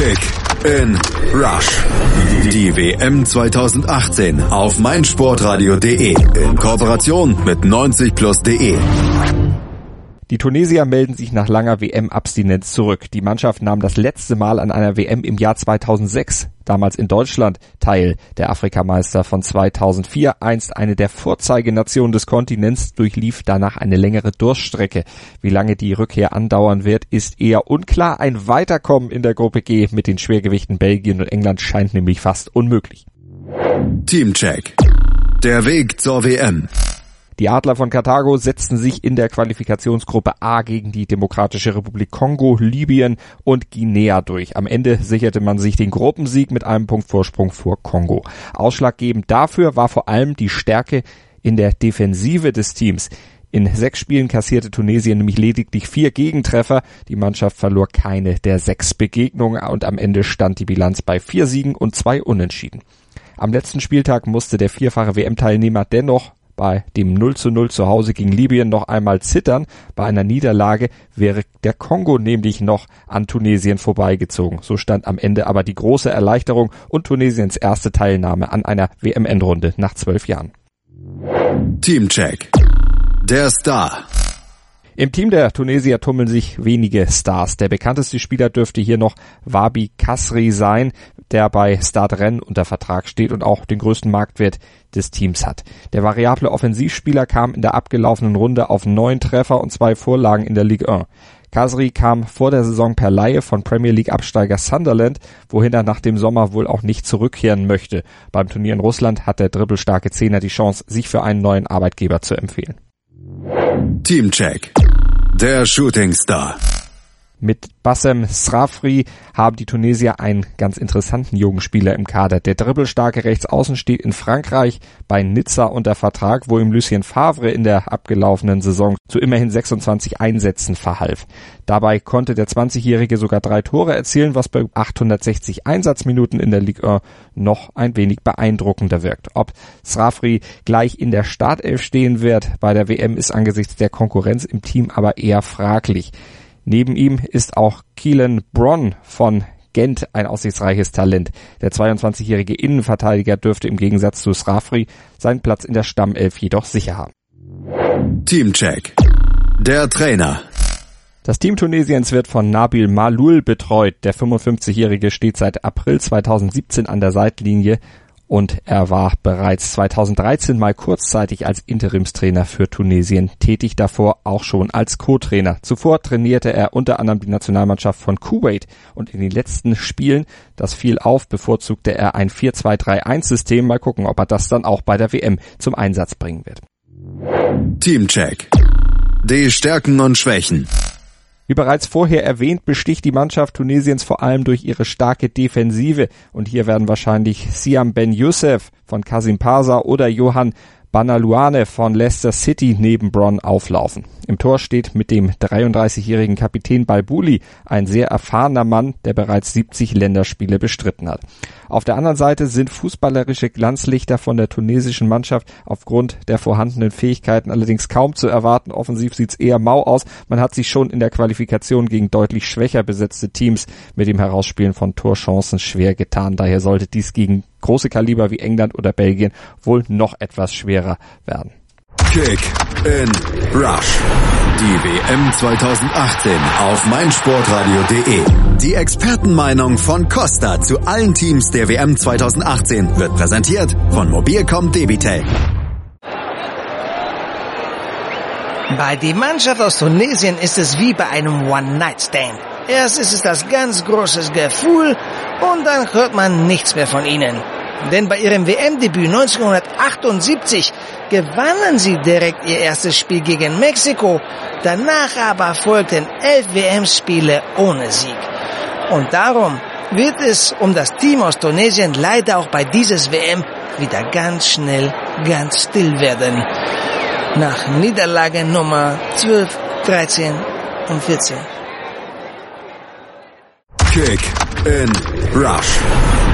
Kick in Rush. Die WM 2018 auf meinsportradio.de in Kooperation mit 90plus.de. Die Tunesier melden sich nach langer WM-Abstinenz zurück. Die Mannschaft nahm das letzte Mal an einer WM im Jahr 2006, damals in Deutschland, teil. Der Afrikameister von 2004, einst eine der Vorzeigenationen des Kontinents, durchlief danach eine längere Durststrecke. Wie lange die Rückkehr andauern wird, ist eher unklar. Ein Weiterkommen in der Gruppe G mit den Schwergewichten Belgien und England scheint nämlich fast unmöglich. Teamcheck. Der Weg zur WM. Die Adler von Karthago setzten sich in der Qualifikationsgruppe A gegen die Demokratische Republik Kongo, Libyen und Guinea durch. Am Ende sicherte man sich den Gruppensieg mit einem Punkt Vorsprung vor Kongo. Ausschlaggebend dafür war vor allem die Stärke in der Defensive des Teams. In sechs Spielen kassierte Tunesien nämlich lediglich vier Gegentreffer. Die Mannschaft verlor keine der sechs Begegnungen und am Ende stand die Bilanz bei vier Siegen und zwei Unentschieden. Am letzten Spieltag musste der vierfache WM-Teilnehmer dennoch bei dem 0 zu 0 zu Hause gegen Libyen noch einmal zittern. Bei einer Niederlage wäre der Kongo nämlich noch an Tunesien vorbeigezogen. So stand am Ende aber die große Erleichterung und Tunesiens erste Teilnahme an einer WM-Endrunde nach zwölf Jahren. Teamcheck. Der Star. Im Team der Tunesier tummeln sich wenige Stars. Der bekannteste Spieler dürfte hier noch Wabi Kasri sein, der bei Start Rennes unter Vertrag steht und auch den größten Marktwert des Teams hat. Der variable Offensivspieler kam in der abgelaufenen Runde auf neun Treffer und zwei Vorlagen in der Ligue 1. Kasri kam vor der Saison per Laie von Premier League Absteiger Sunderland, wohin er nach dem Sommer wohl auch nicht zurückkehren möchte. Beim Turnier in Russland hat der dribbelstarke Zehner die Chance, sich für einen neuen Arbeitgeber zu empfehlen. Teamcheck. Der Shooting Star. Mit Bassem Srafri haben die Tunesier einen ganz interessanten jungen Spieler im Kader. Der dribbelstarke Rechtsaußen steht in Frankreich bei Nizza unter Vertrag, wo ihm Lucien Favre in der abgelaufenen Saison zu immerhin 26 Einsätzen verhalf. Dabei konnte der 20-Jährige sogar drei Tore erzielen, was bei 860 Einsatzminuten in der Ligue 1 noch ein wenig beeindruckender wirkt. Ob Srafri gleich in der Startelf stehen wird bei der WM ist angesichts der Konkurrenz im Team aber eher fraglich. Neben ihm ist auch Keelan Bronn von Gent ein aussichtsreiches Talent. Der 22-jährige Innenverteidiger dürfte im Gegensatz zu Srafri seinen Platz in der Stammelf jedoch sicher haben. Teamcheck. Der Trainer. Das Team Tunesiens wird von Nabil Malul betreut. Der 55-jährige steht seit April 2017 an der Seitlinie und er war bereits 2013 mal kurzzeitig als Interimstrainer für Tunesien tätig, davor auch schon als Co-Trainer. Zuvor trainierte er unter anderem die Nationalmannschaft von Kuwait und in den letzten Spielen, das fiel auf, bevorzugte er ein 4-2-3-1-System. Mal gucken, ob er das dann auch bei der WM zum Einsatz bringen wird. Teamcheck. Die Stärken und Schwächen. Wie bereits vorher erwähnt, besticht die Mannschaft Tunesiens vor allem durch ihre starke Defensive. Und hier werden wahrscheinlich Siam Ben Youssef von Kasim Parsa oder Johann Banaluane von Leicester City neben Bron auflaufen. Im Tor steht mit dem 33-jährigen Kapitän Balbuli ein sehr erfahrener Mann, der bereits 70 Länderspiele bestritten hat. Auf der anderen Seite sind fußballerische Glanzlichter von der tunesischen Mannschaft aufgrund der vorhandenen Fähigkeiten allerdings kaum zu erwarten. Offensiv sieht's eher mau aus. Man hat sich schon in der Qualifikation gegen deutlich schwächer besetzte Teams mit dem Herausspielen von Torchancen schwer getan. Daher sollte dies gegen große Kaliber wie England oder Belgien wohl noch etwas schwerer werden. Kick in Rush. Die WM 2018 auf meinsportradio.de. Die Expertenmeinung von Costa zu allen Teams der WM 2018 wird präsentiert von Mobilcom Debitel. Bei der Mannschaft aus Tunesien ist es wie bei einem One-Night-Stand. Erst ist es das ganz große Gefühl und dann hört man nichts mehr von ihnen. Denn bei ihrem WM-Debüt 1978 gewannen sie direkt ihr erstes Spiel gegen Mexiko. Danach aber folgten elf WM-Spiele ohne Sieg. Und darum wird es um das Team aus Tunesien leider auch bei dieses WM wieder ganz schnell ganz still werden. Nach Niederlage Nummer 12, 13 und 14. Kick in Rush.